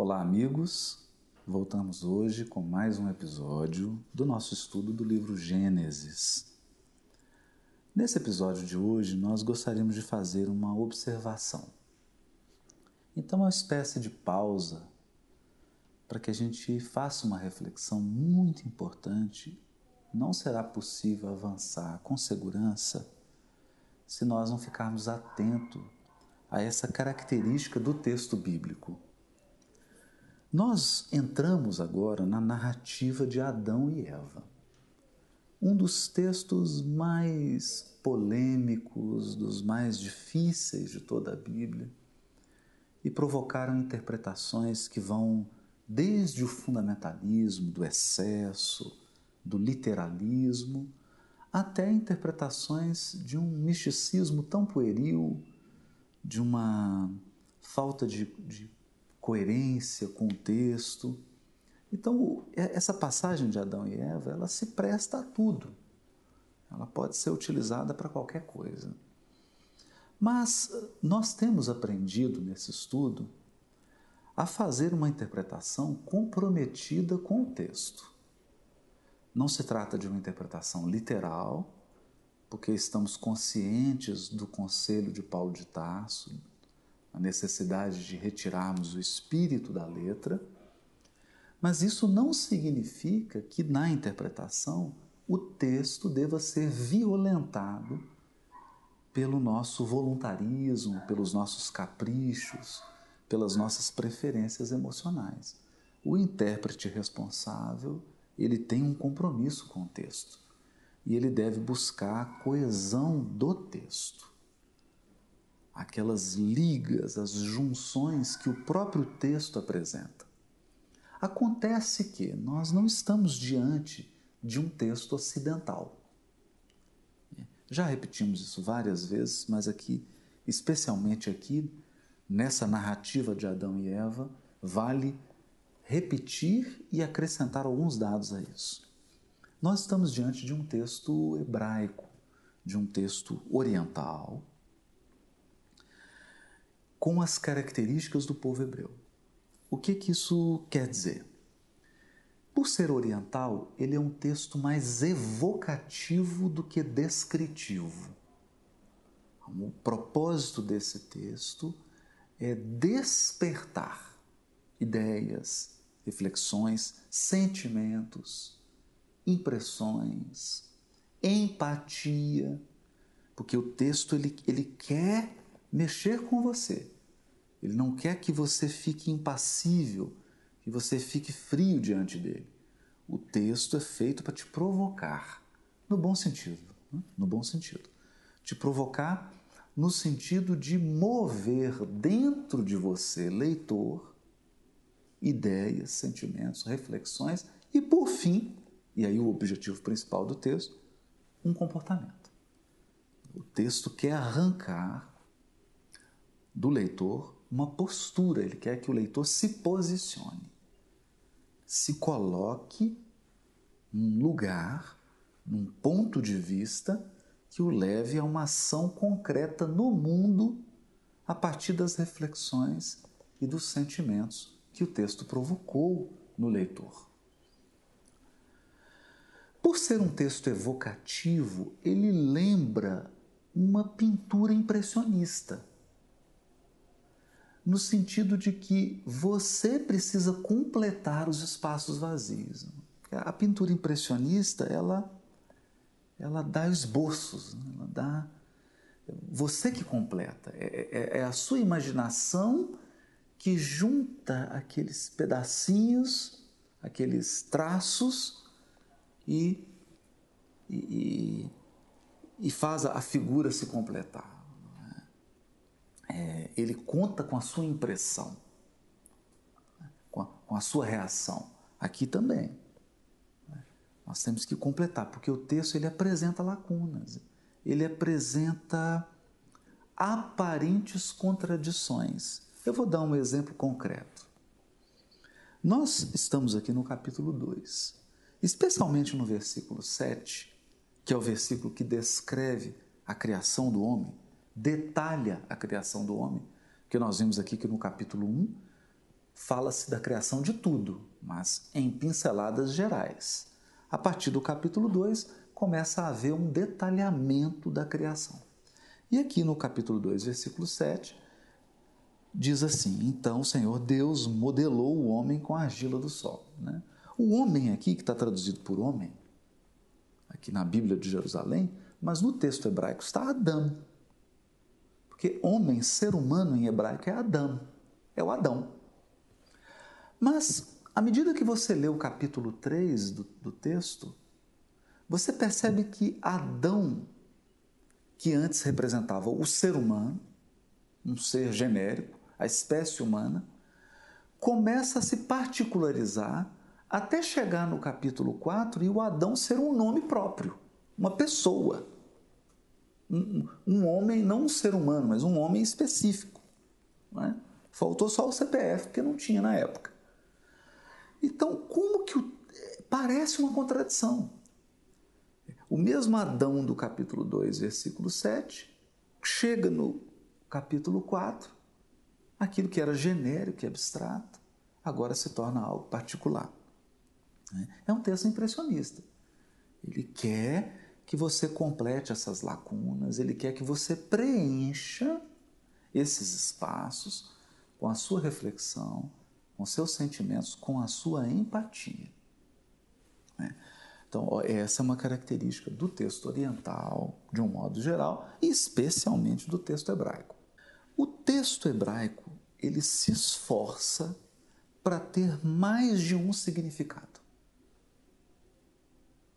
Olá, amigos! Voltamos hoje com mais um episódio do nosso estudo do livro Gênesis. Nesse episódio de hoje, nós gostaríamos de fazer uma observação. Então, é uma espécie de pausa para que a gente faça uma reflexão muito importante. Não será possível avançar com segurança se nós não ficarmos atentos a essa característica do texto bíblico nós entramos agora na narrativa de Adão e Eva. Um dos textos mais polêmicos, dos mais difíceis de toda a Bíblia, e provocaram interpretações que vão desde o fundamentalismo, do excesso, do literalismo, até interpretações de um misticismo tão pueril, de uma falta de, de coerência com o texto. Então, essa passagem de Adão e Eva, ela se presta a tudo. Ela pode ser utilizada para qualquer coisa. Mas nós temos aprendido nesse estudo a fazer uma interpretação comprometida com o texto. Não se trata de uma interpretação literal, porque estamos conscientes do conselho de Paulo de Tarso, a necessidade de retirarmos o espírito da letra, mas isso não significa que na interpretação o texto deva ser violentado pelo nosso voluntarismo, pelos nossos caprichos, pelas nossas preferências emocionais. O intérprete responsável, ele tem um compromisso com o texto e ele deve buscar a coesão do texto aquelas ligas, as junções que o próprio texto apresenta. Acontece que nós não estamos diante de um texto ocidental. Já repetimos isso várias vezes, mas aqui, especialmente aqui, nessa narrativa de Adão e Eva, vale repetir e acrescentar alguns dados a isso. Nós estamos diante de um texto hebraico, de um texto oriental, com as características do povo hebreu. O que, que isso quer dizer? Por ser oriental, ele é um texto mais evocativo do que descritivo. O propósito desse texto é despertar ideias, reflexões, sentimentos, impressões, empatia, porque o texto ele, ele quer mexer com você. Ele não quer que você fique impassível, que você fique frio diante dele. O texto é feito para te provocar, no bom sentido, né? no bom sentido. Te provocar no sentido de mover dentro de você, leitor, ideias, sentimentos, reflexões e, por fim, e aí o objetivo principal do texto, um comportamento. O texto quer arrancar do leitor uma postura, ele quer que o leitor se posicione, se coloque num lugar, num ponto de vista que o leve a uma ação concreta no mundo a partir das reflexões e dos sentimentos que o texto provocou no leitor. Por ser um texto evocativo, ele lembra uma pintura impressionista no sentido de que você precisa completar os espaços vazios. A pintura impressionista, ela, ela dá esboços, né? ela dá. Você que completa, é, é, é a sua imaginação que junta aqueles pedacinhos, aqueles traços e, e, e faz a figura se completar é, ele conta com a sua impressão, com a, com a sua reação. Aqui também. Nós temos que completar, porque o texto ele apresenta lacunas, ele apresenta aparentes contradições. Eu vou dar um exemplo concreto. Nós estamos aqui no capítulo 2, especialmente no versículo 7, que é o versículo que descreve a criação do homem detalha a criação do homem, que nós vimos aqui que no capítulo 1 fala-se da criação de tudo, mas em pinceladas gerais. A partir do capítulo 2, começa a haver um detalhamento da criação. E aqui no capítulo 2, versículo 7, diz assim: Então o Senhor Deus modelou o homem com a argila do sol. Né? O homem aqui, que está traduzido por homem, aqui na Bíblia de Jerusalém, mas no texto hebraico está Adão. Porque homem, ser humano em hebraico é Adão, é o Adão. Mas, à medida que você lê o capítulo 3 do, do texto, você percebe que Adão, que antes representava o ser humano, um ser genérico, a espécie humana, começa a se particularizar até chegar no capítulo 4 e o Adão ser um nome próprio, uma pessoa. Um, um homem, não um ser humano, mas um homem específico. É? Faltou só o CPF, porque não tinha na época. Então, como que o... parece uma contradição? O mesmo Adão do capítulo 2, versículo 7, chega no capítulo 4, aquilo que era genérico e abstrato, agora se torna algo particular. Né? É um texto impressionista. Ele quer que você complete essas lacunas, ele quer que você preencha esses espaços com a sua reflexão, com seus sentimentos, com a sua empatia. Né? Então, essa é uma característica do texto oriental, de um modo geral, e especialmente do texto hebraico. O texto hebraico ele se esforça para ter mais de um significado.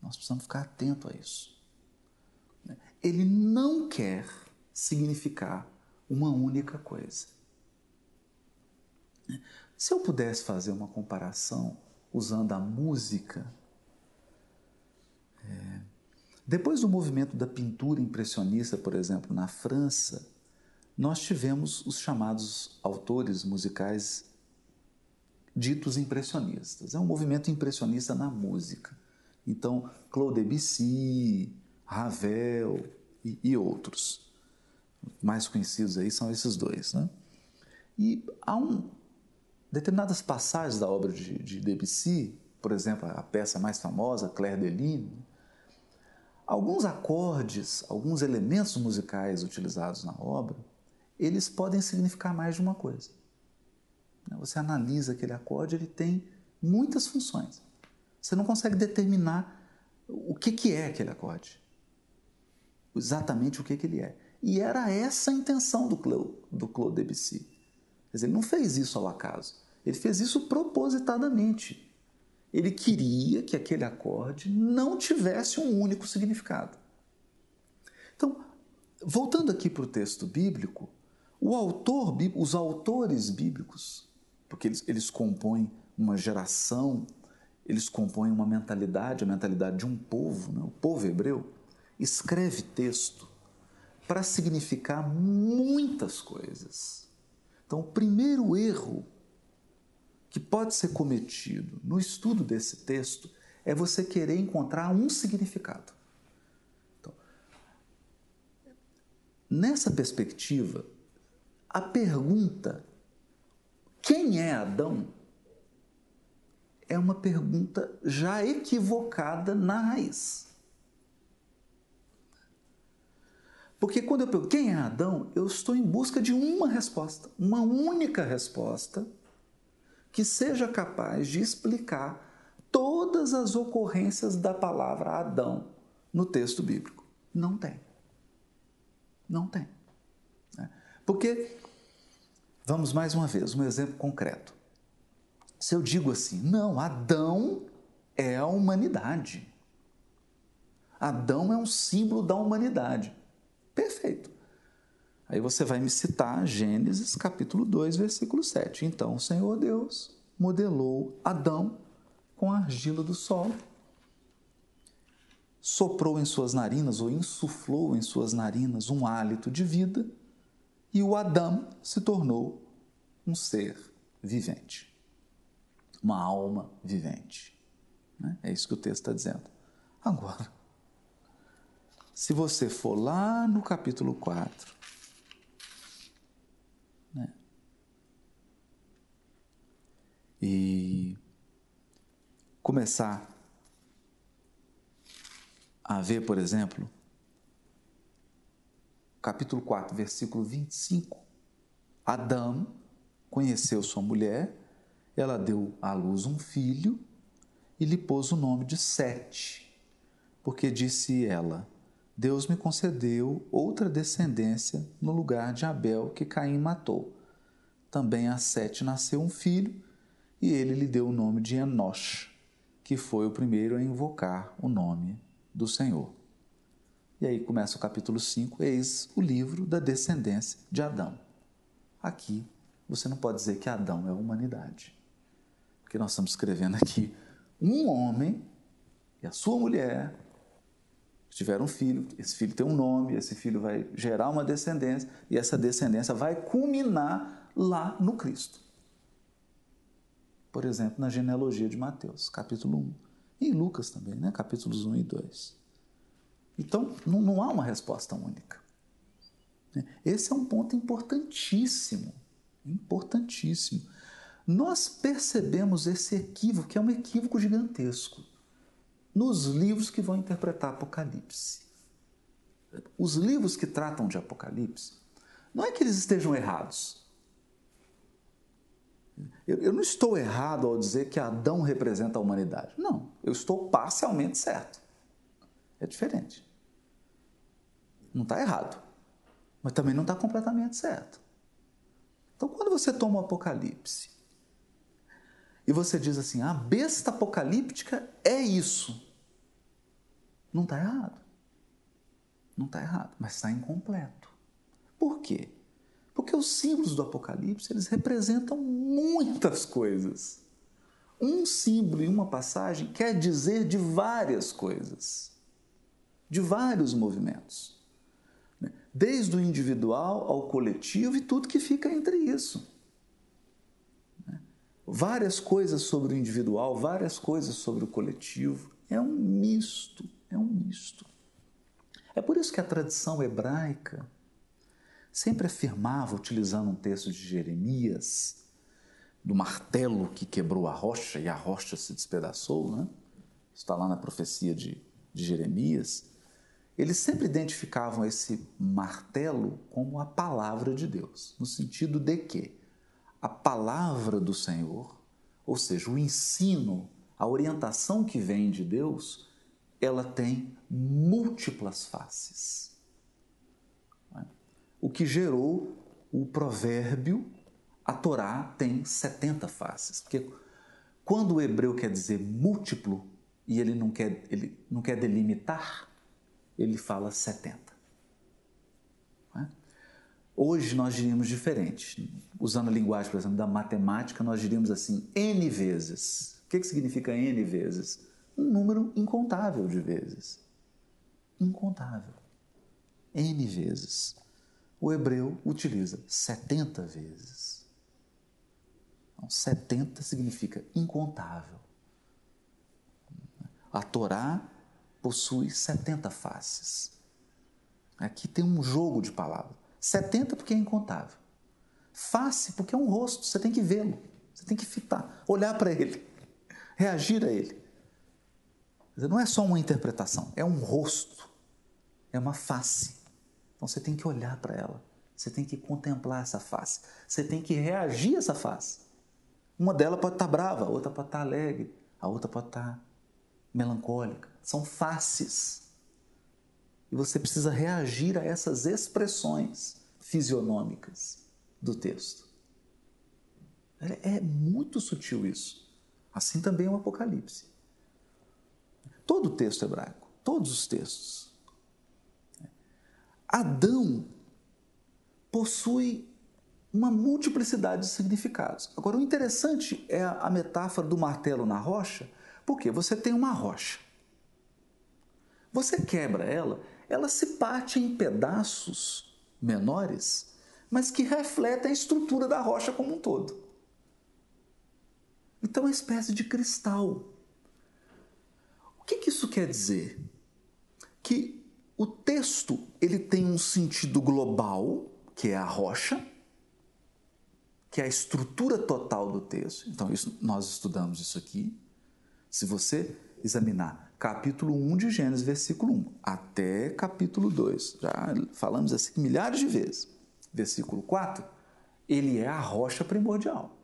Nós precisamos ficar atento a isso. Ele não quer significar uma única coisa. Se eu pudesse fazer uma comparação usando a música, é, depois do movimento da pintura impressionista, por exemplo, na França, nós tivemos os chamados autores musicais ditos impressionistas. É um movimento impressionista na música. Então, Claude Debussy, Ravel e, e outros. Mais conhecidos aí são esses dois. Né? E há um, determinadas passagens da obra de, de Debussy, por exemplo, a peça mais famosa, Claire de Lune, alguns acordes, alguns elementos musicais utilizados na obra eles podem significar mais de uma coisa. Né, você analisa aquele acorde, ele tem muitas funções. Você não consegue determinar o que, que é aquele acorde, exatamente o que, que ele é. E era essa a intenção do Claude, do Claude Debussy. Ele não fez isso ao acaso, ele fez isso propositadamente. Ele queria que aquele acorde não tivesse um único significado. Então, voltando aqui para o texto bíblico, o autor, os autores bíblicos, porque eles, eles compõem uma geração, eles compõem uma mentalidade, a mentalidade de um povo, né? o povo hebreu, escreve texto para significar muitas coisas. Então, o primeiro erro que pode ser cometido no estudo desse texto é você querer encontrar um significado. Então, nessa perspectiva, a pergunta quem é Adão é uma pergunta já equivocada na raiz. Porque quando eu pergunto quem é Adão, eu estou em busca de uma resposta, uma única resposta que seja capaz de explicar todas as ocorrências da palavra Adão no texto bíblico. Não tem. Não tem. Porque, vamos mais uma vez, um exemplo concreto. Se eu digo assim, não, Adão é a humanidade. Adão é um símbolo da humanidade. Aí você vai me citar Gênesis capítulo 2, versículo 7. Então o Senhor Deus modelou Adão com a argila do sol, soprou em suas narinas ou insuflou em suas narinas um hálito de vida e o Adão se tornou um ser vivente, uma alma vivente. Né? É isso que o texto está dizendo. Agora, se você for lá no capítulo 4, e começar a ver, por exemplo, capítulo 4, versículo 25. Adão conheceu sua mulher, ela deu à luz um filho e lhe pôs o nome de Sete, porque disse ela: Deus me concedeu outra descendência no lugar de Abel que Caim matou. Também a Sete nasceu um filho e ele lhe deu o nome de Enosh, que foi o primeiro a invocar o nome do Senhor. E aí começa o capítulo 5, eis o livro da descendência de Adão. Aqui você não pode dizer que Adão é a humanidade. Porque nós estamos escrevendo aqui um homem e a sua mulher tiveram um filho, esse filho tem um nome, esse filho vai gerar uma descendência e essa descendência vai culminar lá no Cristo. Por exemplo, na genealogia de Mateus, capítulo 1. E em Lucas também, né? capítulos 1 e 2. Então, não, não há uma resposta única. Esse é um ponto importantíssimo, importantíssimo. Nós percebemos esse equívoco, que é um equívoco gigantesco, nos livros que vão interpretar Apocalipse. Os livros que tratam de Apocalipse, não é que eles estejam errados. Eu, eu não estou errado ao dizer que Adão representa a humanidade. Não, eu estou parcialmente certo. É diferente. Não está errado, mas também não está completamente certo. Então, quando você toma o Apocalipse e você diz assim, a besta apocalíptica é isso, não está errado. Não está errado, mas está incompleto. Por quê? Porque os símbolos do Apocalipse eles representam muitas coisas. Um símbolo em uma passagem quer dizer de várias coisas, de vários movimentos desde o individual ao coletivo e tudo que fica entre isso. Várias coisas sobre o individual, várias coisas sobre o coletivo. É um misto, é um misto. É por isso que a tradição hebraica sempre afirmava, utilizando um texto de Jeremias, do martelo que quebrou a rocha e a rocha se despedaçou, né? está lá na profecia de, de Jeremias eles sempre identificavam esse martelo como a palavra de Deus, no sentido de que a palavra do Senhor, ou seja, o ensino, a orientação que vem de Deus, ela tem múltiplas faces. O que gerou o provérbio, a Torá tem 70 faces. Porque quando o hebreu quer dizer múltiplo e ele não quer, ele não quer delimitar, ele fala 70. É? Hoje nós diríamos diferente. Usando a linguagem, por exemplo, da matemática, nós diríamos assim, N vezes. O que, que significa N vezes? Um número incontável de vezes. Incontável. N vezes. O hebreu utiliza 70 vezes. Então, 70 significa incontável. A Torá possui 70 faces. Aqui tem um jogo de palavras. 70 porque é incontável. Face porque é um rosto, você tem que vê-lo, você tem que fitar, olhar para ele, reagir a ele. Não é só uma interpretação, é um rosto, é uma face. Então você tem que olhar para ela, você tem que contemplar essa face, você tem que reagir a essa face. Uma delas pode estar brava, a outra pode estar alegre, a outra pode estar melancólica são faces. E você precisa reagir a essas expressões fisionômicas do texto. É, é muito sutil isso. Assim também é o Apocalipse. Todo o texto hebraico, todos os textos. Adão possui uma multiplicidade de significados. Agora, o interessante é a metáfora do martelo na rocha, porque você tem uma rocha. Você quebra ela, ela se parte em pedaços menores, mas que refletem a estrutura da rocha como um todo. Então é uma espécie de cristal. O que, que isso quer dizer? Que o texto ele tem um sentido global, que é a rocha, que é a estrutura total do texto. Então, isso, nós estudamos isso aqui. Se você examinar capítulo 1 de Gênesis, versículo 1, até capítulo 2, já falamos assim milhares de vezes. Versículo 4, ele é a rocha primordial,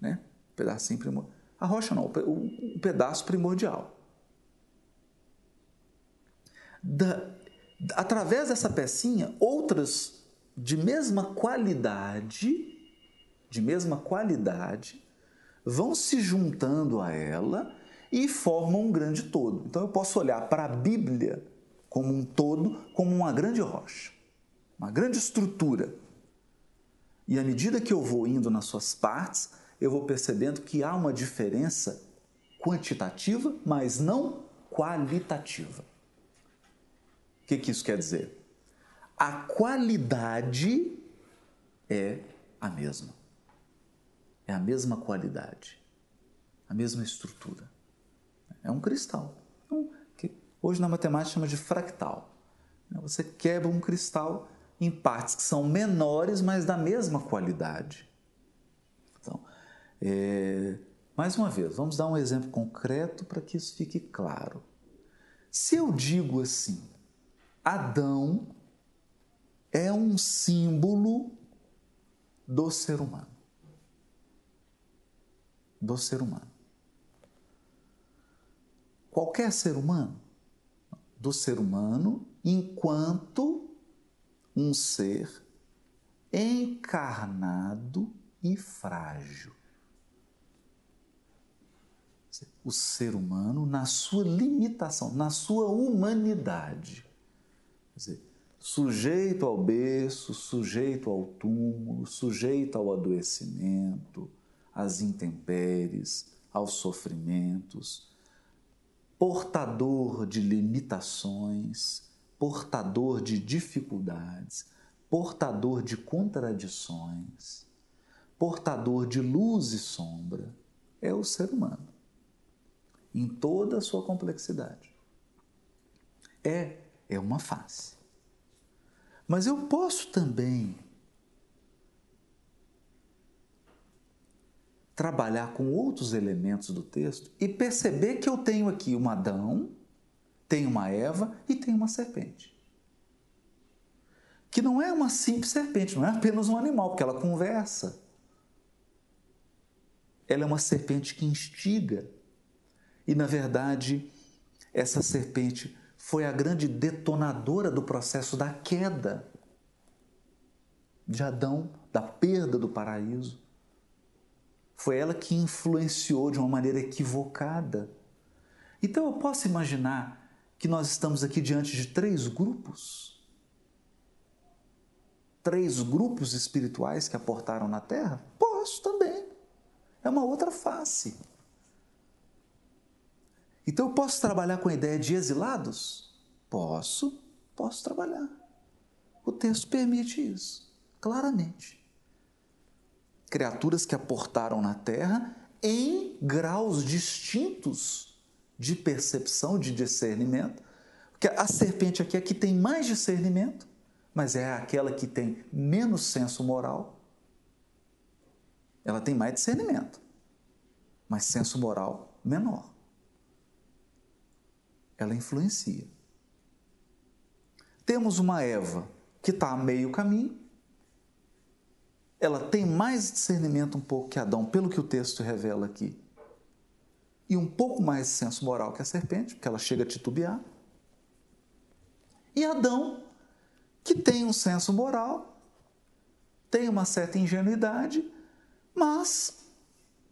né? O pedacinho primordial. A rocha não, o, pedaço primordial. Da, através dessa pecinha, outras de mesma qualidade, de mesma qualidade, vão se juntando a ela e formam um grande todo. Então eu posso olhar para a Bíblia como um todo, como uma grande rocha, uma grande estrutura. E à medida que eu vou indo nas suas partes, eu vou percebendo que há uma diferença quantitativa, mas não qualitativa. O que, que isso quer dizer? A qualidade é a mesma. É a mesma qualidade, a mesma estrutura. É um cristal. Então, que hoje na matemática chama de fractal. Você quebra um cristal em partes que são menores, mas da mesma qualidade. Então, é, mais uma vez, vamos dar um exemplo concreto para que isso fique claro. Se eu digo assim, Adão é um símbolo do ser humano. Do ser humano. Qualquer ser humano. Do ser humano enquanto um ser encarnado e frágil. O ser humano, na sua limitação, na sua humanidade. Dizer, sujeito ao berço, sujeito ao túmulo, sujeito ao adoecimento, às intempéries, aos sofrimentos, portador de limitações, portador de dificuldades, portador de contradições, portador de luz e sombra, é o ser humano, em toda a sua complexidade. É, é uma face. Mas eu posso também trabalhar com outros elementos do texto e perceber que eu tenho aqui um Adão, tenho uma Eva e tenho uma serpente. Que não é uma simples serpente, não é apenas um animal, porque ela conversa. Ela é uma serpente que instiga. E, na verdade, essa serpente foi a grande detonadora do processo da queda de Adão, da perda do paraíso. Foi ela que influenciou de uma maneira equivocada. Então eu posso imaginar que nós estamos aqui diante de três grupos. Três grupos espirituais que aportaram na Terra? Posso também. É uma outra face. Então eu posso trabalhar com a ideia de exilados? Posso, posso trabalhar. O texto permite isso, claramente. Criaturas que aportaram na terra em graus distintos de percepção, de discernimento. Porque a serpente aqui é que tem mais discernimento, mas é aquela que tem menos senso moral. Ela tem mais discernimento, mas senso moral menor ela influencia. Temos uma Eva que está a meio caminho, ela tem mais discernimento um pouco que Adão, pelo que o texto revela aqui, e um pouco mais de senso moral que a serpente, porque ela chega a titubear. E Adão, que tem um senso moral, tem uma certa ingenuidade, mas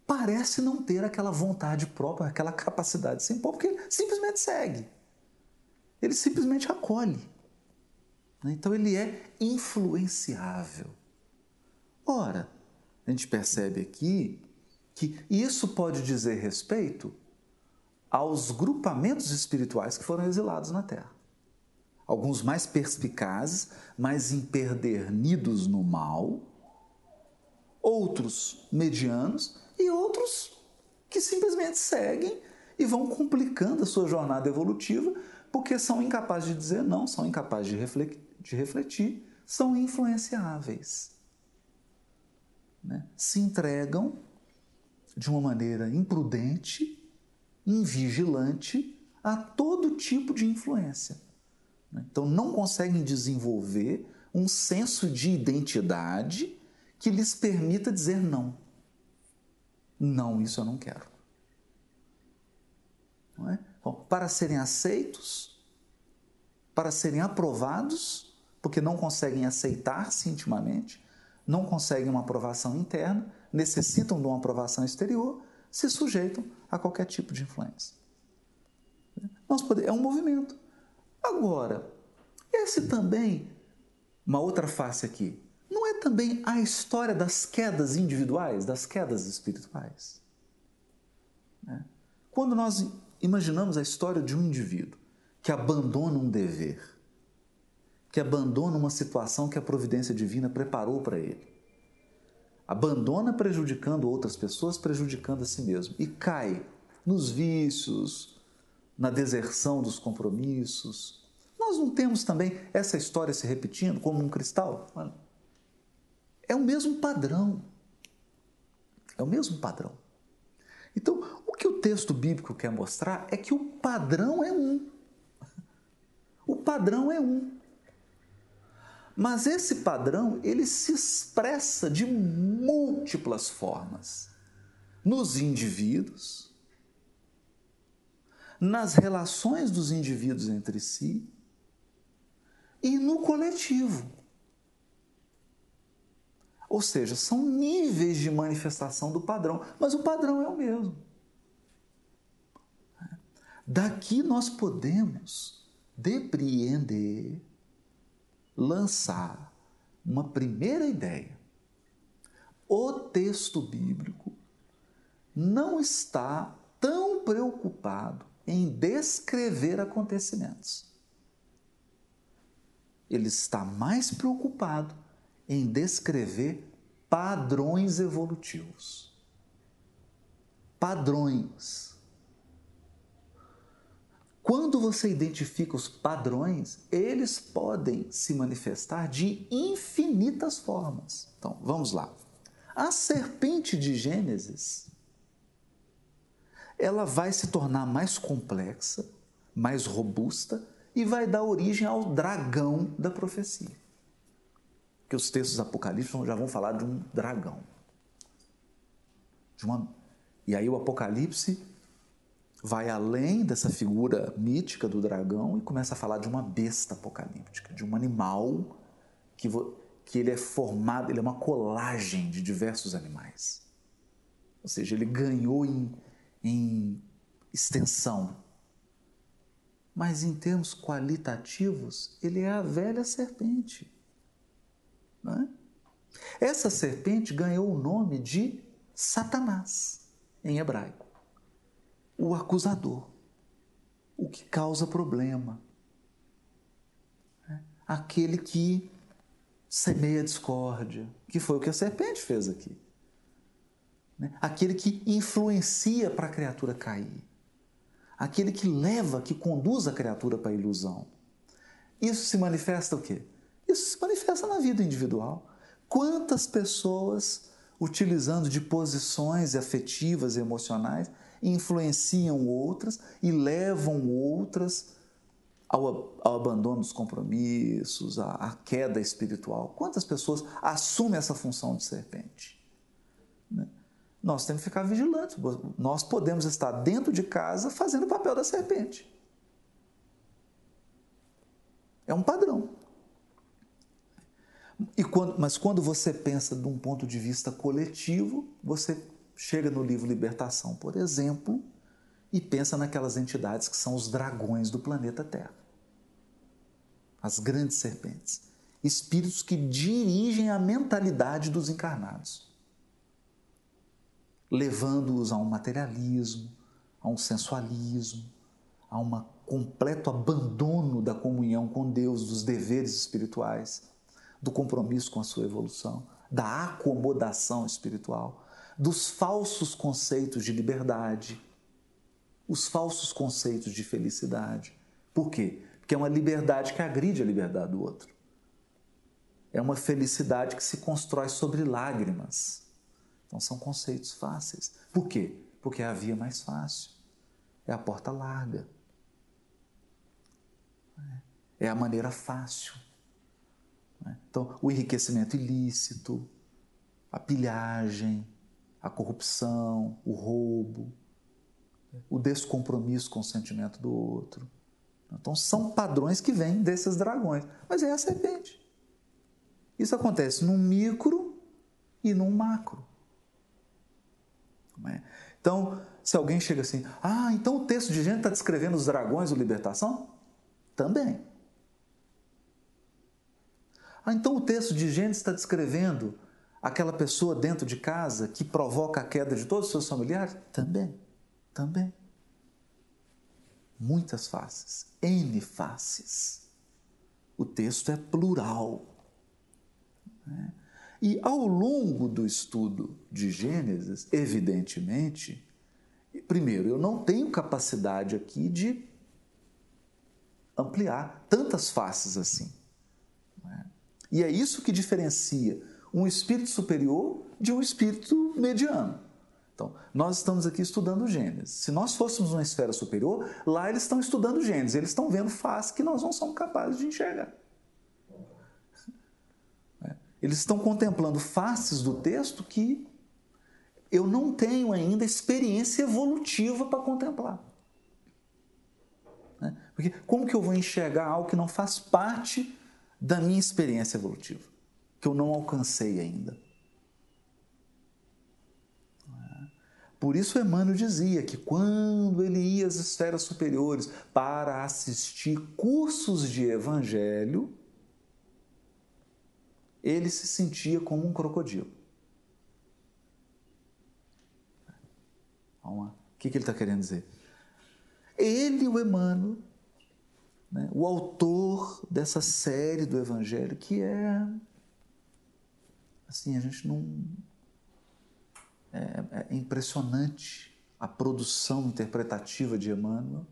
parece não ter aquela vontade própria, aquela capacidade de se impor, porque ele simplesmente segue. Ele simplesmente acolhe. Né? Então ele é influenciável. Ora, a gente percebe aqui que isso pode dizer respeito aos grupamentos espirituais que foram exilados na Terra. Alguns mais perspicazes, mais emperdernidos no mal, outros medianos e outros que simplesmente seguem e vão complicando a sua jornada evolutiva porque são incapazes de dizer não, são incapazes de refletir, de refletir são influenciáveis. né, se entregam de uma maneira imprudente, invigilante a todo tipo de influência. Né. Então, não conseguem desenvolver um senso de identidade que lhes permita dizer não. Não, isso eu não quero. Não é? Bom, para serem aceitos, para serem aprovados, porque não conseguem aceitar-se intimamente, não conseguem uma aprovação interna, necessitam de uma aprovação exterior, se sujeitam a qualquer tipo de influência. Nós podemos, é um movimento. Agora, esse também, uma outra face aqui, é também a história das quedas individuais, das quedas espirituais? Né? Quando nós imaginamos a história de um indivíduo que abandona um dever, que abandona uma situação que a providência divina preparou para ele, abandona prejudicando outras pessoas, prejudicando a si mesmo e cai nos vícios, na deserção dos compromissos. Nós não temos também essa história se repetindo como um cristal? É o mesmo padrão. É o mesmo padrão. Então, o que o texto bíblico quer mostrar é que o padrão é um. O padrão é um. Mas esse padrão, ele se expressa de múltiplas formas. Nos indivíduos, nas relações dos indivíduos entre si e no coletivo. Ou seja, são níveis de manifestação do padrão, mas o padrão é o mesmo. Daqui nós podemos depreender, lançar uma primeira ideia. O texto bíblico não está tão preocupado em descrever acontecimentos. Ele está mais preocupado em descrever padrões evolutivos. Padrões. Quando você identifica os padrões, eles podem se manifestar de infinitas formas. Então, vamos lá. A serpente de Gênesis, ela vai se tornar mais complexa, mais robusta e vai dar origem ao dragão da profecia que os textos apocalípticos já vão falar de um dragão. De uma... E aí o Apocalipse vai além dessa figura mítica do dragão e começa a falar de uma besta apocalíptica, de um animal que, que ele é formado, ele é uma colagem de diversos animais. Ou seja, ele ganhou em, em extensão. Mas em termos qualitativos, ele é a velha serpente. É? Essa serpente ganhou o nome de Satanás, em hebraico. O acusador, o que causa problema, é? aquele que semeia discórdia, que foi o que a serpente fez aqui. Né? Aquele que influencia para a criatura cair, aquele que leva, que conduz a criatura para a ilusão. Isso se manifesta o quê? Isso se manifesta na vida individual. Quantas pessoas, utilizando de posições afetivas e emocionais, influenciam outras e levam outras ao, ao abandono dos compromissos, à, à, queda espiritual? Quantas pessoas assumem essa função de serpente? Né? Nós temos que ficar vigilantes. Nós podemos estar dentro de casa fazendo o papel da serpente. É um padrão. Quando, mas quando você pensa de um ponto de vista coletivo, você chega no livro Libertação, por exemplo, e pensa naquelas entidades que são os dragões do planeta Terra. As grandes serpentes. Espíritos que dirigem a mentalidade dos encarnados, levando-os a um materialismo, a um sensualismo, a um completo abandono da comunhão com Deus, dos deveres espirituais do compromisso com a sua evolução, da acomodação espiritual, dos falsos conceitos de liberdade, os falsos conceitos de felicidade. Por quê? Porque é uma liberdade que agride a liberdade do outro. É uma felicidade que se constrói sobre lágrimas. Então são conceitos fáceis. Por quê? Porque é a via mais fácil. É a porta larga. É a maneira fácil. Então, o enriquecimento ilícito, a pilhagem, a corrupção, o roubo, o descompromisso com o sentimento do outro. Então, são padrões que vêm desses dragões. Mas é a serpente. Isso acontece num micro e num macro. É? Então, se alguém chega assim, ah, então o texto de Gênesis está descrevendo os dragões ou libertação? Também. Ah, então o texto de Gênesis está descrevendo aquela pessoa dentro de casa que provoca a queda de todos os seus familiares? Também, também. Muitas faces, N faces. O texto é plural. Né? E ao longo do estudo de Gênesis, evidentemente, primeiro, eu não tenho capacidade aqui de ampliar tantas faces assim. E é isso que diferencia um espírito superior de um espírito mediano. Então, nós estamos aqui estudando Gênesis. Se nós fôssemos uma esfera superior, lá eles estão estudando Gênesis, eles estão vendo faces que nós não somos capazes de enxergar. É. Eles estão contemplando faces do texto que eu não tenho ainda experiência evolutiva para contemplar. É. Porque como que eu vou enxergar algo que não faz parte da minha experiência evolutiva, que eu não alcancei ainda. Por isso Emmanuel dizia que quando ele ia às esferas superiores para assistir cursos de evangelho, ele se sentia como um crocodilo. O que ele está querendo dizer? Ele, o Emmanuel, né, o autor dessa série do Evangelho, que é. Assim, a gente não. É, é impressionante a produção interpretativa de Emmanuel.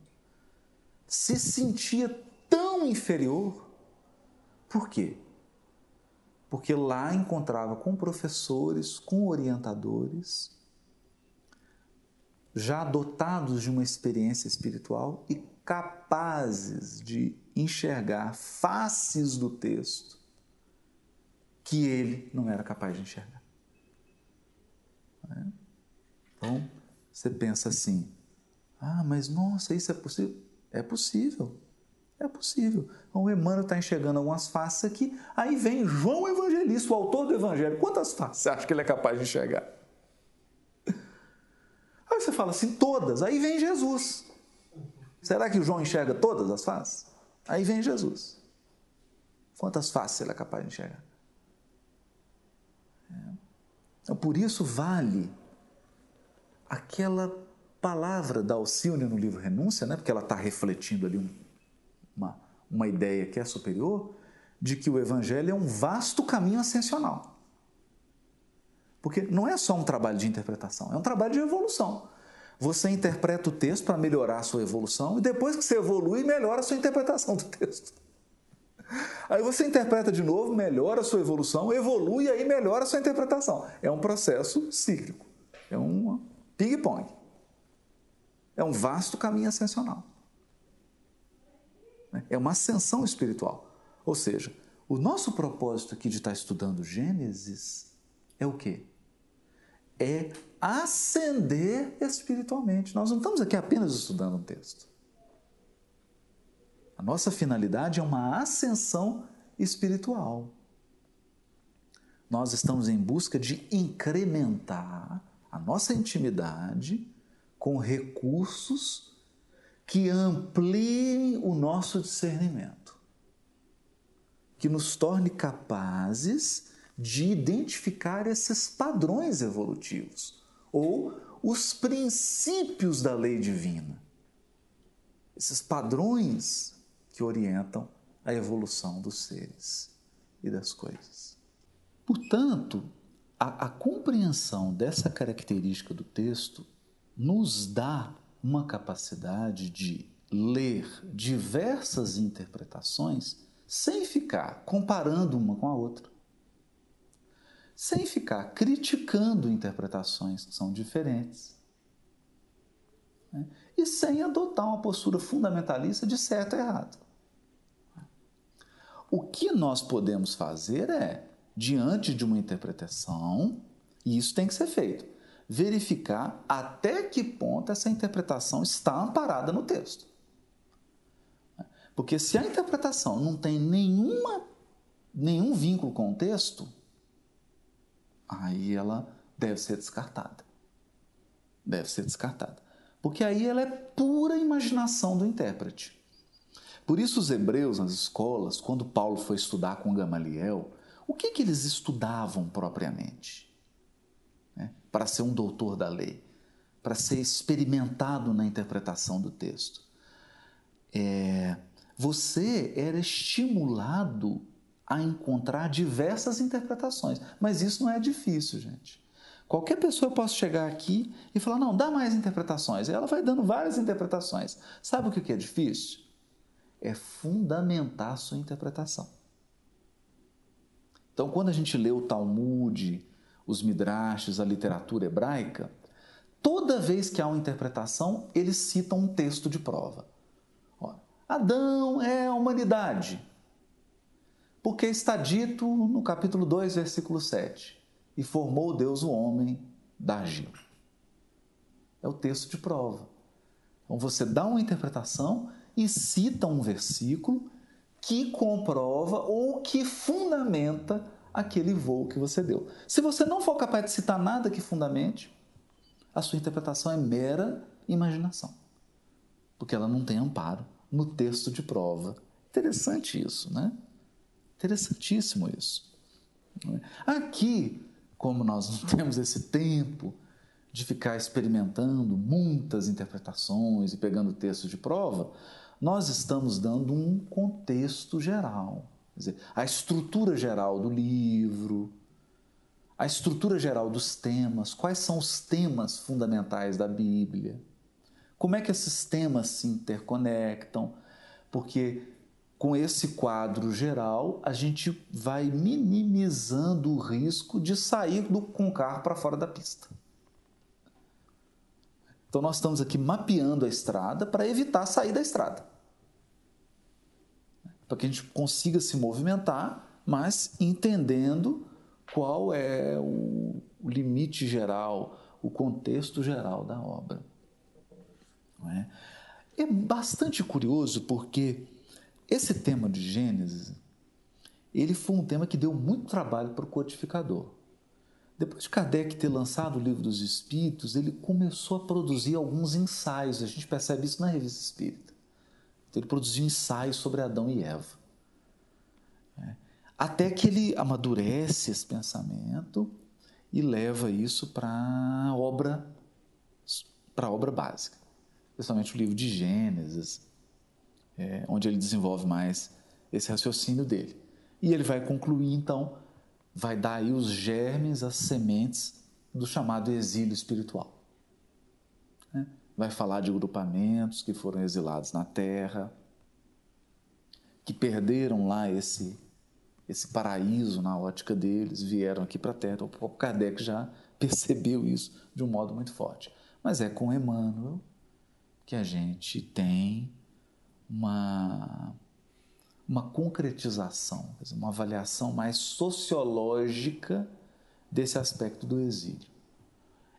Se sentia tão inferior. Por quê? Porque lá encontrava com professores, com orientadores, já dotados de uma experiência espiritual e capazes de enxergar faces do texto que ele não era capaz de enxergar. É? Então, você pensa assim: ah, mas nossa, isso é possível? É possível. É possível. Então, o Emmanuel está enxergando algumas faces aqui, aí vem João Evangelista, o autor do Evangelho. Quantas faces você acha que ele é capaz de enxergar? Aí você fala assim, todas. Aí vem Jesus. Será que o João enxerga todas as faces? Aí vem Jesus. Quantas faces ele é capaz de enxergar? É. Então, por isso vale aquela palavra da Alcione no livro Renúncia, né? porque ela está refletindo ali uma, uma ideia que é superior, de que o Evangelho é um vasto caminho ascensional. Porque não é só um trabalho de interpretação, é um trabalho de evolução. Você interpreta o texto para melhorar a sua evolução e depois que você evolui, melhora a sua interpretação do texto. Aí você interpreta de novo, melhora a sua evolução, evolui e aí melhora a sua interpretação. É um processo cíclico. É um ping-pong. É um vasto caminho ascensional. É uma ascensão espiritual. Ou seja, o nosso propósito aqui de estar estudando Gênesis é o quê? É ascender espiritualmente. Nós não estamos aqui apenas estudando um texto. A nossa finalidade é uma ascensão espiritual. Nós estamos em busca de incrementar a nossa intimidade com recursos que ampliem o nosso discernimento, que nos torne capazes de identificar esses padrões evolutivos ou os princípios da lei divina. Esses padrões que orientam a evolução dos seres e das coisas. Portanto, a, a compreensão dessa característica do texto nos dá uma capacidade de ler diversas interpretações sem ficar comparando uma com a outra. Sem ficar criticando interpretações que são diferentes né? e sem adotar uma postura fundamentalista de certo e errado. O que nós podemos fazer é, diante de uma interpretação, e isso tem que ser feito, verificar até que ponto essa interpretação está amparada no texto. Porque se a interpretação não tem nenhuma, nenhum vínculo com o texto, aí ela deve ser descartada. Deve ser descartada. Porque aí ela é pura imaginação do intérprete. Por isso, os hebreus nas escolas, quando Paulo foi estudar com Gamaliel, o que, que eles estudavam propriamente? Né? Para ser um doutor da lei, para ser experimentado na interpretação do texto. É, você era estimulado a encontrar diversas interpretações. Mas isso não é difícil, gente. Qualquer pessoa eu posso chegar aqui e falar, não, dá mais interpretações. E ela vai dando várias interpretações. Sabe o que é difícil? É fundamentar a sua interpretação. Então, quando a gente lê o Talmud, os Midrashes, a literatura hebraica, toda vez que há uma interpretação, eles citam um texto de prova. Adão é a humanidade. Porque está dito no capítulo 2, versículo 7: E formou Deus o homem da argila. É o texto de prova. Então você dá uma interpretação e cita um versículo que comprova ou que fundamenta aquele voo que você deu. Se você não for capaz de citar nada que fundamente, a sua interpretação é mera imaginação, porque ela não tem amparo no texto de prova. Interessante isso, né? Interessantíssimo isso. Aqui, como nós não temos esse tempo de ficar experimentando muitas interpretações e pegando texto de prova, nós estamos dando um contexto geral. Dizer, a estrutura geral do livro, a estrutura geral dos temas, quais são os temas fundamentais da Bíblia como é que esses temas se interconectam? Porque com esse quadro geral, a gente vai minimizando o risco de sair do, com o carro para fora da pista. Então, nós estamos aqui mapeando a estrada para evitar sair da estrada. Para que a gente consiga se movimentar, mas entendendo qual é o limite geral, o contexto geral da obra. É? é bastante curioso porque esse tema de Gênesis ele foi um tema que deu muito trabalho para o codificador. Depois de Kardec ter lançado o Livro dos Espíritos, ele começou a produzir alguns ensaios. A gente percebe isso na Revista Espírita. Então, ele produziu ensaios sobre Adão e Eva. É. Até que ele amadurece esse pensamento e leva isso para a obra, para obra básica principalmente o livro de Gênesis, é, onde ele desenvolve mais esse raciocínio dele. E ele vai concluir, então, vai dar aí os germes, as sementes do chamado exílio espiritual. Né? Vai falar de grupamentos que foram exilados na terra, que perderam lá esse, esse paraíso na ótica deles, vieram aqui para a terra. Então, o Kardec já percebeu isso de um modo muito forte. Mas é com Emmanuel que a gente tem uma, uma concretização, uma avaliação mais sociológica desse aspecto do exílio.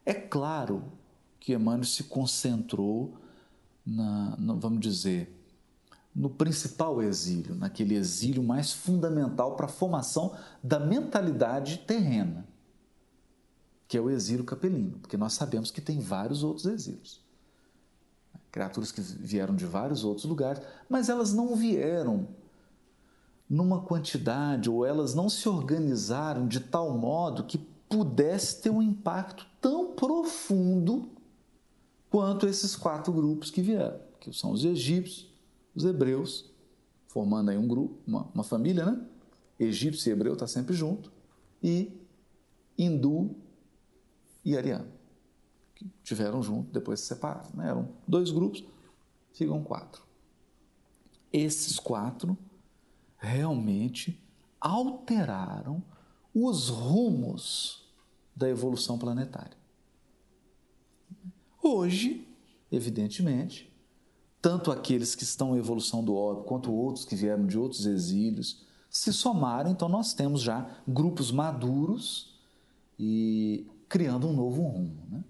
É claro que Emmanuel se concentrou na, vamos dizer, no principal exílio, naquele exílio mais fundamental para a formação da mentalidade terrena, que é o exílio capelino, porque nós sabemos que tem vários outros exílios criaturas que vieram de vários outros lugares, mas elas não vieram numa quantidade ou elas não se organizaram de tal modo que pudesse ter um impacto tão profundo quanto esses quatro grupos que vieram, que são os egípcios, os hebreus, formando aí um grupo, uma, uma família, né? Egípcio e hebreu está sempre junto, e hindu e ariano tiveram junto, depois se separaram. Né? Eram dois grupos, ficam quatro. Esses quatro realmente alteraram os rumos da evolução planetária. Hoje, evidentemente, tanto aqueles que estão em evolução do óbito quanto outros que vieram de outros exílios se somaram, então nós temos já grupos maduros e criando um novo rumo, né?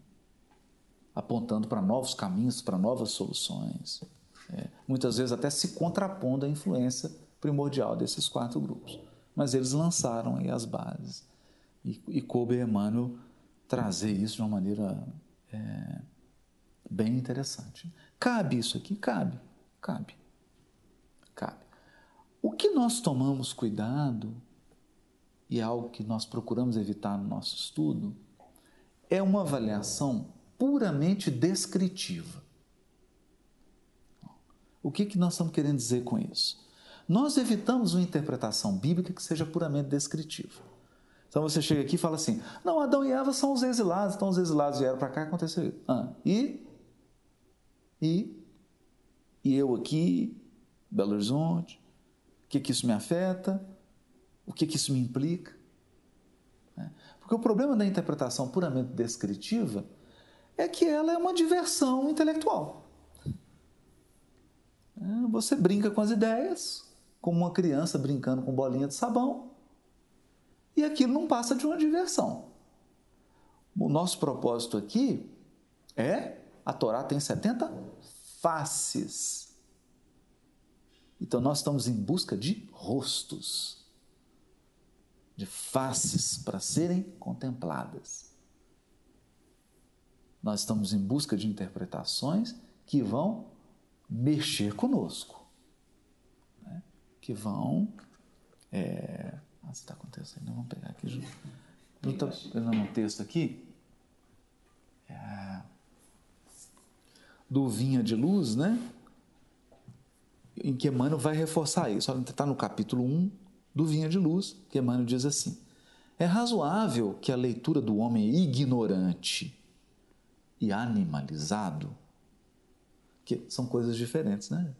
Apontando para novos caminhos, para novas soluções. É, muitas vezes até se contrapondo à influência primordial desses quatro grupos. Mas eles lançaram aí as bases. E, e coube a Emmanuel trazer isso de uma maneira é, bem interessante. Cabe isso aqui? Cabe. Cabe. Cabe. O que nós tomamos cuidado, e é algo que nós procuramos evitar no nosso estudo, é uma avaliação puramente descritiva. O que, que nós estamos querendo dizer com isso? Nós evitamos uma interpretação bíblica que seja puramente descritiva. Então você chega aqui e fala assim: não, Adão e Eva são os exilados, então os exilados vieram para cá e aconteceu isso. Ah, e? E? E eu aqui, Belo Horizonte, o que, que isso me afeta? O que, que isso me implica? É. Porque o problema da interpretação puramente descritiva é que ela é uma diversão intelectual. É, você brinca com as ideias, como uma criança brincando com bolinha de sabão, e aquilo não passa de uma diversão. O nosso propósito aqui é: a Torá tem 70 faces. Então nós estamos em busca de rostos, de faces para serem contempladas. Nós estamos em busca de interpretações que vão mexer conosco que vão. É, ah, está acontecendo, vamos pegar aqui junto. Estou pegando um texto aqui. É, do Vinha de Luz, né? Em que Emmanuel vai reforçar isso. Está no capítulo 1 do Vinha de Luz, que Emmanuel diz assim: É razoável que a leitura do homem ignorante e animalizado, que são coisas diferentes, né?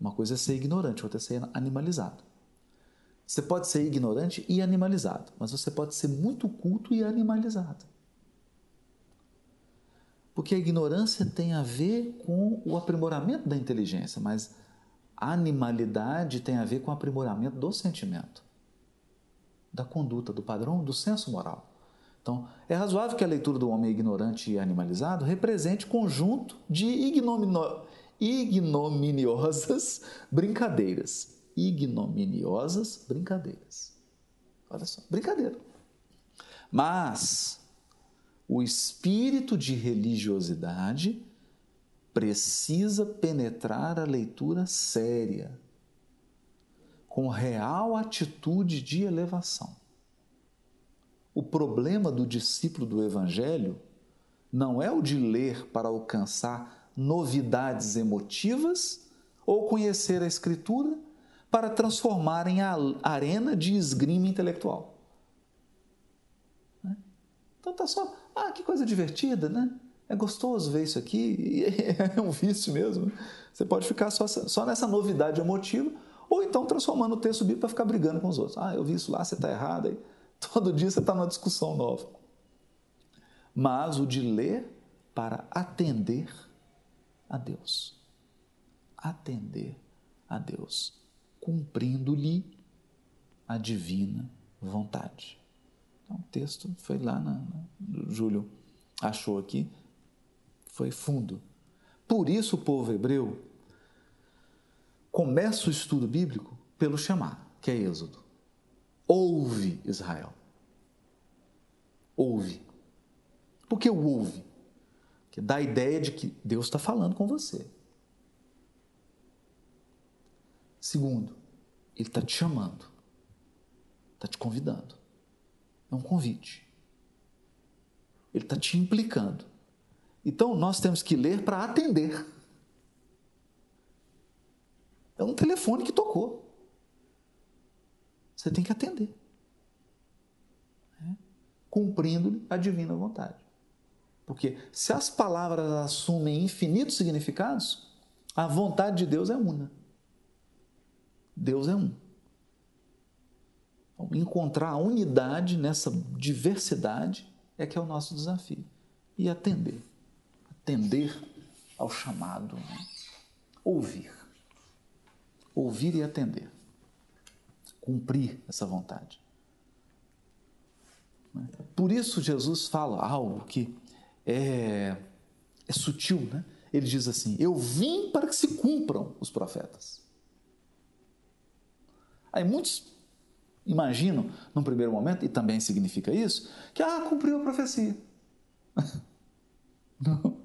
Uma coisa é ser ignorante, outra é ser animalizado. Você pode ser ignorante e animalizado, mas você pode ser muito culto e animalizado. Porque a ignorância tem a ver com o aprimoramento da inteligência, mas a animalidade tem a ver com o aprimoramento do sentimento, da conduta, do padrão, do senso moral. Então, é razoável que a leitura do homem ignorante e animalizado represente conjunto de ignominio ignominiosas brincadeiras. Ignominiosas brincadeiras. Olha só, brincadeira. Mas o espírito de religiosidade precisa penetrar a leitura séria, com real atitude de elevação. O problema do discípulo do Evangelho não é o de ler para alcançar novidades emotivas ou conhecer a Escritura para transformar em arena de esgrima intelectual. Né? Então tá só, ah, que coisa divertida, né? É gostoso ver isso aqui, é um vício mesmo. Você pode ficar só, só nessa novidade emotiva, ou então transformando o texto bíblico para ficar brigando com os outros. Ah, eu vi isso lá, você está errado. Aí, todo dia você está numa discussão nova. Mas o de ler para atender a Deus. Atender a Deus, cumprindo-lhe a divina vontade. Então, o texto foi lá, na, na, Júlio achou aqui, foi fundo. Por isso o povo hebreu começa o estudo bíblico pelo chamar, que é Êxodo. Ouve, Israel. Ouve. Por que o ouve? que dá a ideia de que Deus está falando com você. Segundo, Ele está te chamando, está te convidando. É um convite. Ele está te implicando. Então nós temos que ler para atender. É um telefone que tocou. Você tem que atender. É? Cumprindo a divina vontade. Porque se as palavras assumem infinitos significados, a vontade de Deus é una. Deus é um. Então, encontrar a unidade nessa diversidade é que é o nosso desafio. E atender. Atender ao chamado. Né? Ouvir. Ouvir e atender. Cumprir essa vontade. Por isso Jesus fala algo que é, é sutil, né? Ele diz assim: Eu vim para que se cumpram os profetas. Aí muitos imaginam, num primeiro momento, e também significa isso, que ah, cumpriu a profecia. Não.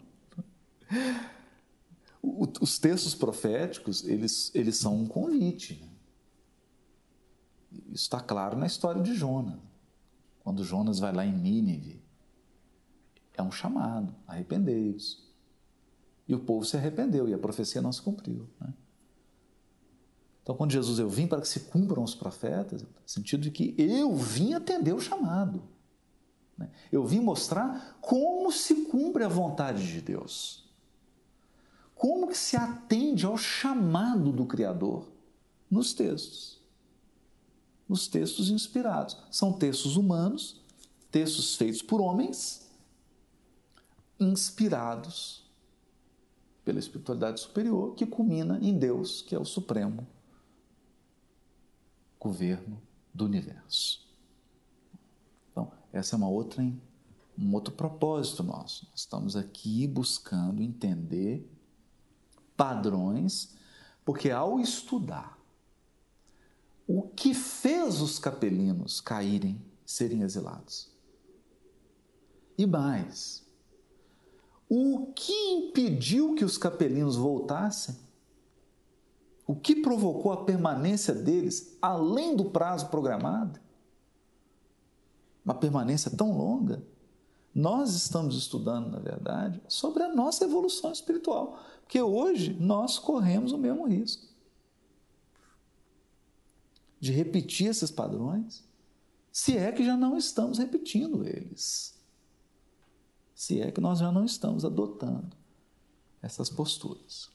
Os textos proféticos, eles, eles são um convite. Né? Isso está claro na história de Jonas. Quando Jonas vai lá em Nínive, é um chamado, arrependei-vos. E o povo se arrependeu e a profecia não se cumpriu. Né? Então, quando Jesus eu vim para que se cumpram os profetas, no sentido de que eu vim atender o chamado. Né? Eu vim mostrar como se cumpre a vontade de Deus. Como que se atende ao chamado do Criador nos textos. Nos textos inspirados. São textos humanos, textos feitos por homens, inspirados pela espiritualidade superior, que culmina em Deus, que é o supremo governo do universo. Então, essa é uma outra um outro propósito nosso. Nós estamos aqui buscando entender padrões, porque ao estudar o que fez os capelinos caírem, serem exilados. E mais, o que impediu que os capelinos voltassem? O que provocou a permanência deles além do prazo programado? Uma permanência tão longa? Nós estamos estudando, na verdade, sobre a nossa evolução espiritual, porque hoje nós corremos o mesmo risco de repetir esses padrões, se é que já não estamos repetindo eles se é que nós já não estamos adotando essas posturas.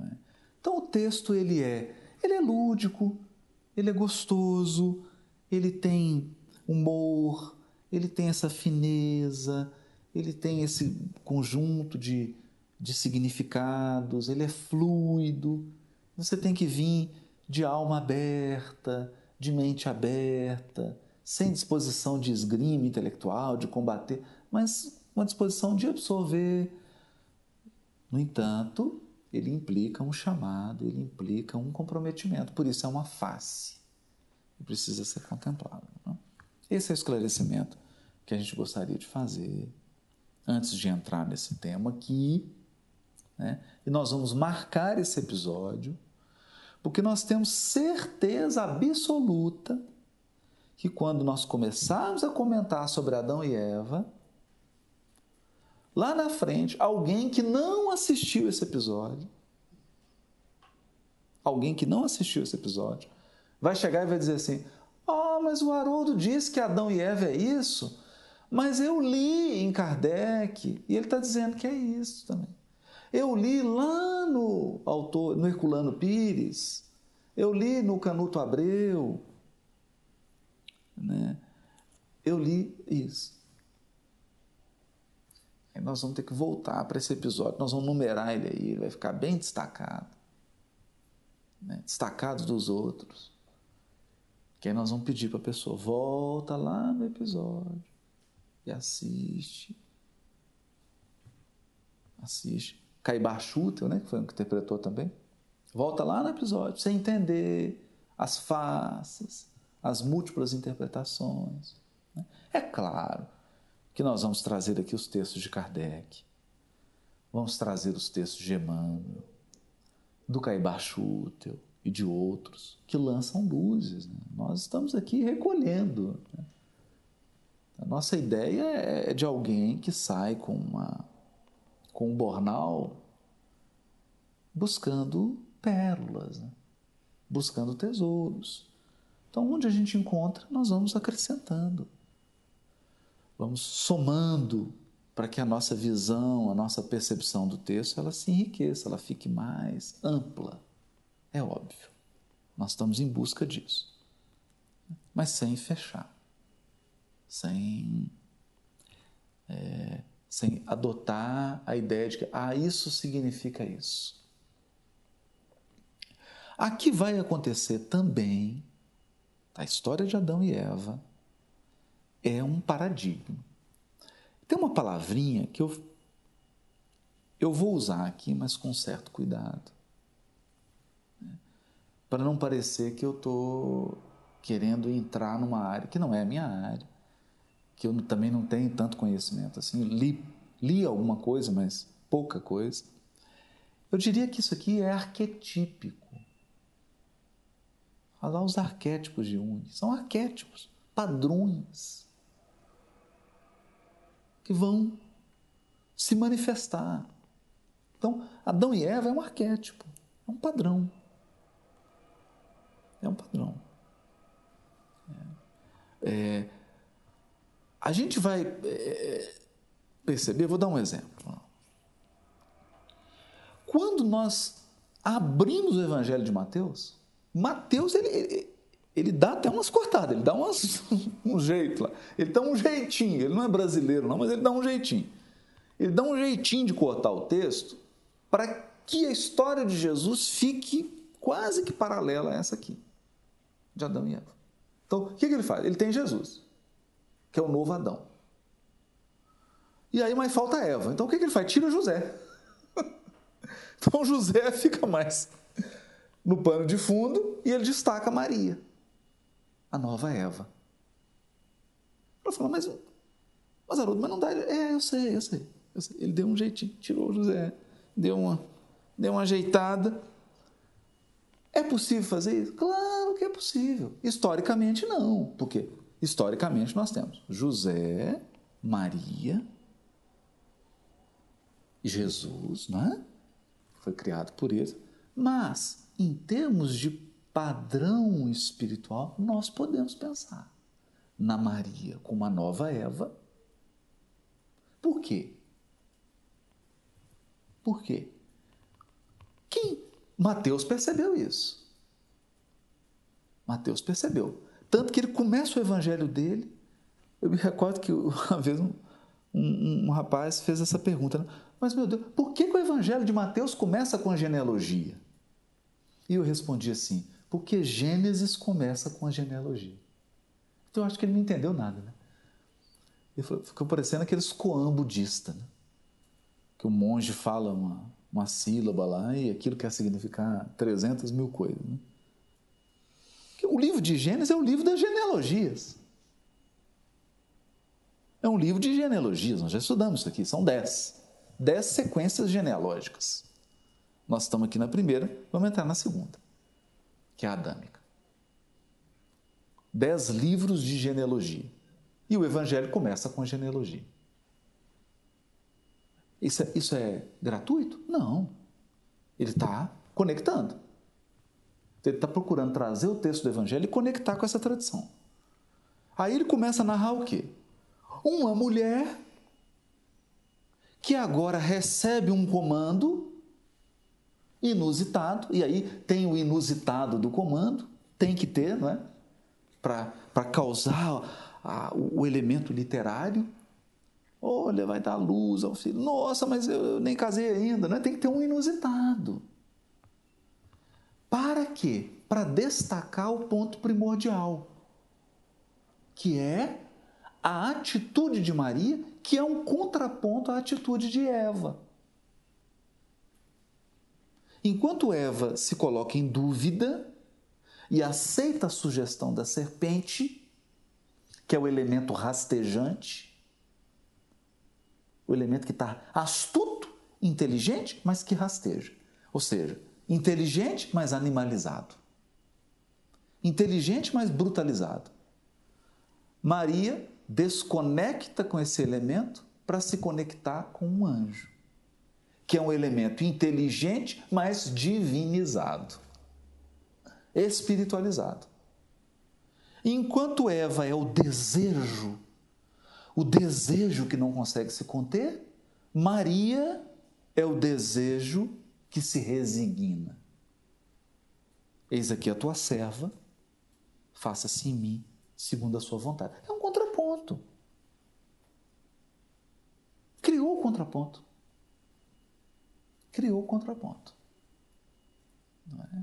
É? Então o texto ele é, ele é lúdico, ele é gostoso, ele tem humor, ele tem essa fineza, ele tem esse conjunto de, de significados, ele é fluido. Você tem que vir de alma aberta, de mente aberta, sem disposição de esgrima intelectual, de combater mas uma disposição de absorver. No entanto, ele implica um chamado, ele implica um comprometimento, por isso é uma face e precisa ser contemplado. Né? Esse é o esclarecimento que a gente gostaria de fazer antes de entrar nesse tema aqui. Né? E nós vamos marcar esse episódio, porque nós temos certeza absoluta que quando nós começarmos a comentar sobre Adão e Eva, lá na frente, alguém que não assistiu esse episódio, alguém que não assistiu esse episódio, vai chegar e vai dizer assim: Ah, oh, mas o Haroldo disse que Adão e Eva é isso, mas eu li em Kardec e ele está dizendo que é isso também. Eu li lá no autor, no Herculano Pires, eu li no Canuto Abreu, né? eu li isso. Aí nós vamos ter que voltar para esse episódio, nós vamos numerar ele aí, ele vai ficar bem destacado. Né? Destacado dos outros. Que aí nós vamos pedir para a pessoa, volta lá no episódio e assiste. Assiste. Caibar Schutel, né, que foi um que interpretou também. Volta lá no episódio, você entender as faces, as múltiplas interpretações. Né? É claro, que nós vamos trazer aqui os textos de Kardec, vamos trazer os textos de Emmanuel, do Caibar Schutel e de outros que lançam luzes. Né? Nós estamos aqui recolhendo. Né? A nossa ideia é de alguém que sai com, uma, com um bornal buscando pérolas, né? buscando tesouros. Então, onde a gente encontra, nós vamos acrescentando vamos somando para que a nossa visão, a nossa percepção do texto, ela se enriqueça, ela fique mais ampla. É óbvio. Nós estamos em busca disso. mas sem fechar, sem, é, sem adotar a ideia de que ah, isso significa isso. Aqui vai acontecer também, a história de Adão e Eva é um paradigma. Tem uma palavrinha que eu, eu vou usar aqui, mas com certo cuidado, né? para não parecer que eu estou querendo entrar numa área que não é a minha área, que eu também não tenho tanto conhecimento assim. Li, li alguma coisa, mas pouca coisa. Eu diria que isso aqui é arquetípico. Falar os arquétipos de Jung. São arquétipos, padrões que vão se manifestar. Então, Adão e Eva é um arquétipo, é um padrão. É um padrão. É, é, a gente vai é, perceber, vou dar um exemplo. Quando nós abrimos o Evangelho de Mateus, Mateus ele, ele, ele dá até umas cortadas, ele dá umas, um jeito lá. Ele dá um jeitinho, ele não é brasileiro não, mas ele dá um jeitinho. Ele dá um jeitinho de cortar o texto para que a história de Jesus fique quase que paralela a essa aqui, de Adão e Eva. Então, o que, que ele faz? Ele tem Jesus, que é o novo Adão. E aí, mas falta Eva. Então, o que, que ele faz? Tira José. então, José fica mais no pano de fundo e ele destaca Maria, a nova Eva. Ela fala, mas, mas Haroldo, mas não dá. É, eu sei, eu sei, eu sei. Ele deu um jeitinho, tirou José, deu uma, deu uma ajeitada. É possível fazer isso? Claro que é possível. Historicamente, não. Porque historicamente nós temos José, Maria e Jesus, não é? Foi criado por eles. Mas em termos de padrão espiritual, nós podemos pensar na Maria como a nova Eva. Por quê? Por quê? Quem? Mateus percebeu isso. Mateus percebeu. Tanto que ele começa o evangelho dele. Eu me recordo que uma vez um, um, um rapaz fez essa pergunta: né? Mas, meu Deus, por que, que o evangelho de Mateus começa com a genealogia? E eu respondi assim: porque Gênesis começa com a genealogia. Então eu acho que ele não entendeu nada, né? Ele ficou parecendo aqueles koan budista, né? Que o monge fala uma, uma sílaba lá e aquilo quer significar 300 mil coisas. Né? O livro de Gênesis é o livro das genealogias. É um livro de genealogias, nós já estudamos isso aqui, são dez. Dez sequências genealógicas. Nós estamos aqui na primeira, vamos entrar na segunda, que é a adâmica. Dez livros de genealogia. E o Evangelho começa com a genealogia. Isso é, isso é gratuito? Não. Ele está conectando. Ele está procurando trazer o texto do Evangelho e conectar com essa tradição. Aí ele começa a narrar o quê? Uma mulher que agora recebe um comando inusitado, e aí tem o inusitado do comando, tem que ter, não é? Para causar a, o elemento literário. Olha, vai dar luz ao filho. Nossa, mas eu nem casei ainda, né? Tem que ter um inusitado. Para quê? Para destacar o ponto primordial, que é a atitude de Maria, que é um contraponto à atitude de Eva. Enquanto Eva se coloca em dúvida e aceita a sugestão da serpente, que é o elemento rastejante, o elemento que está astuto, inteligente, mas que rasteja. Ou seja, inteligente, mas animalizado. Inteligente, mas brutalizado. Maria desconecta com esse elemento para se conectar com um anjo que é um elemento inteligente, mas divinizado, espiritualizado. Enquanto Eva é o desejo, o desejo que não consegue se conter, Maria é o desejo que se resigna. Eis aqui a tua serva, faça-se em mim segundo a sua vontade. É um contraponto. Criou o contraponto. Criou o contraponto. É?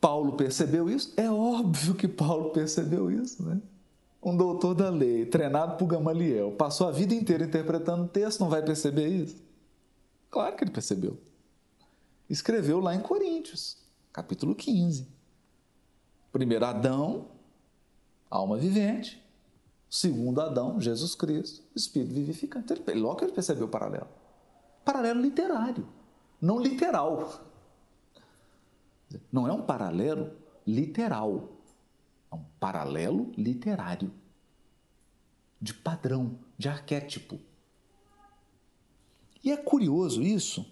Paulo percebeu isso? É óbvio que Paulo percebeu isso, né? Um doutor da lei, treinado por Gamaliel, passou a vida inteira interpretando o texto, não vai perceber isso? Claro que ele percebeu. Escreveu lá em Coríntios, capítulo 15. Primeiro Adão, alma vivente. Segundo Adão, Jesus Cristo, espírito vivificante. Logo ele percebeu o paralelo. Paralelo literário, não literal. Não é um paralelo literal, é um paralelo literário, de padrão, de arquétipo. E é curioso isso,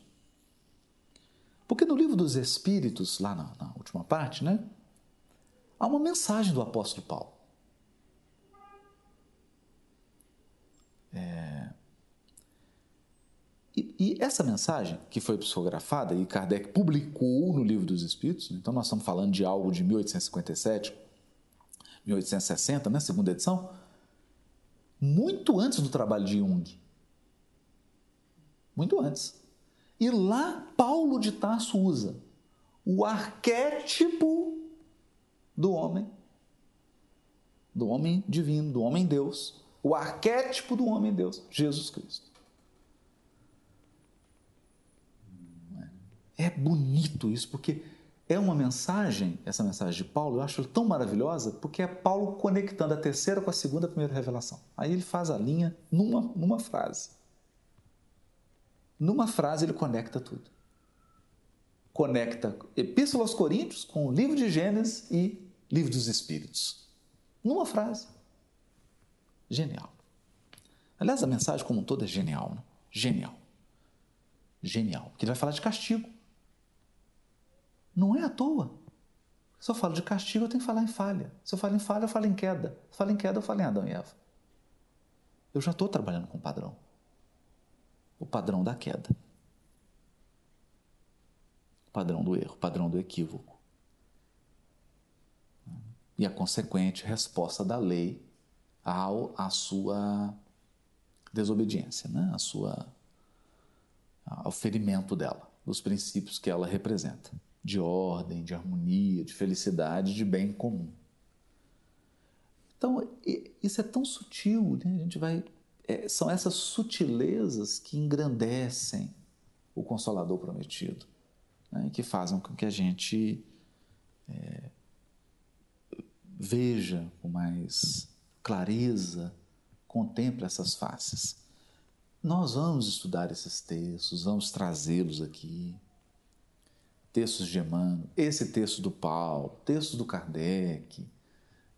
porque no livro dos Espíritos, lá na, na última parte, né, há uma mensagem do apóstolo Paulo. É... E, e, essa mensagem, que foi psicografada e Kardec publicou no Livro dos Espíritos, então nós estamos falando de algo de 1857, 1860, né, segunda edição, muito antes do trabalho de Jung. Muito antes. E lá Paulo de Tarso usa o arquétipo do homem, do homem divino, do homem Deus, o arquétipo do homem Deus, Jesus Cristo. É bonito isso, porque é uma mensagem, essa mensagem de Paulo, eu acho tão maravilhosa, porque é Paulo conectando a terceira com a segunda a primeira revelação. Aí ele faz a linha numa, numa frase. Numa frase ele conecta tudo. Conecta Epístola aos Coríntios com o livro de Gênesis e livro dos Espíritos. Numa frase. Genial. Aliás, a mensagem como um todo é genial. Né? Genial. Genial. Porque ele vai falar de castigo. Não é à toa. Se eu falo de castigo, eu tenho que falar em falha. Se eu falo em falha, eu falo em queda. Se eu falo em queda, eu falo em Adão e Eva. Eu já estou trabalhando com padrão. O padrão da queda. O padrão do erro, o padrão do equívoco. E a consequente resposta da lei ao à sua desobediência, né? a sua, ao ferimento dela, dos princípios que ela representa de ordem, de harmonia, de felicidade, de bem comum. Então, isso é tão sutil, né? a gente vai. É, são essas sutilezas que engrandecem o Consolador prometido, né? que fazem com que a gente é, veja com mais clareza, contemple essas faces. Nós vamos estudar esses textos, vamos trazê-los aqui, textos de Emmanuel, esse texto do Paulo, textos do Kardec,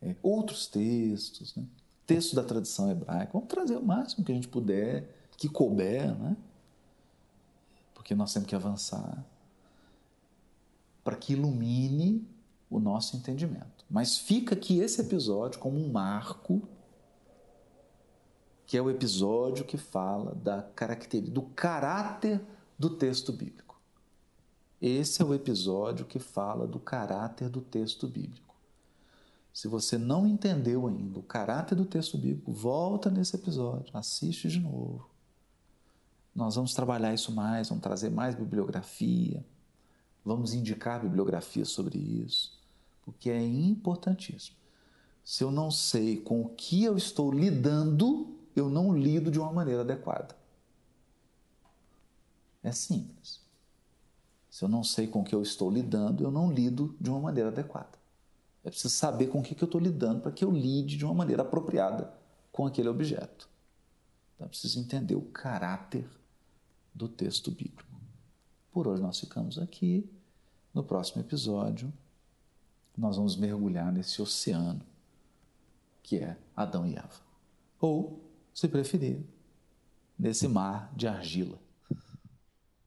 é, outros textos, né? Textos da tradição hebraica. Vamos trazer o máximo que a gente puder, que couber, né? porque nós temos que avançar para que ilumine o nosso entendimento. Mas fica aqui esse episódio como um marco, que é o episódio que fala da característica, do caráter do texto bíblico. Esse é o episódio que fala do caráter do texto bíblico. Se você não entendeu ainda o caráter do texto bíblico, volta nesse episódio, assiste de novo. Nós vamos trabalhar isso mais, vamos trazer mais bibliografia, vamos indicar bibliografia sobre isso, porque é importantíssimo. Se eu não sei com o que eu estou lidando, eu não lido de uma maneira adequada. É simples. Se eu não sei com o que eu estou lidando, eu não lido de uma maneira adequada. É preciso saber com o que eu estou lidando para que eu lide de uma maneira apropriada com aquele objeto. Então, é preciso entender o caráter do texto bíblico. Por hoje nós ficamos aqui. No próximo episódio, nós vamos mergulhar nesse oceano que é Adão e Eva. Ou, se preferir, nesse mar de argila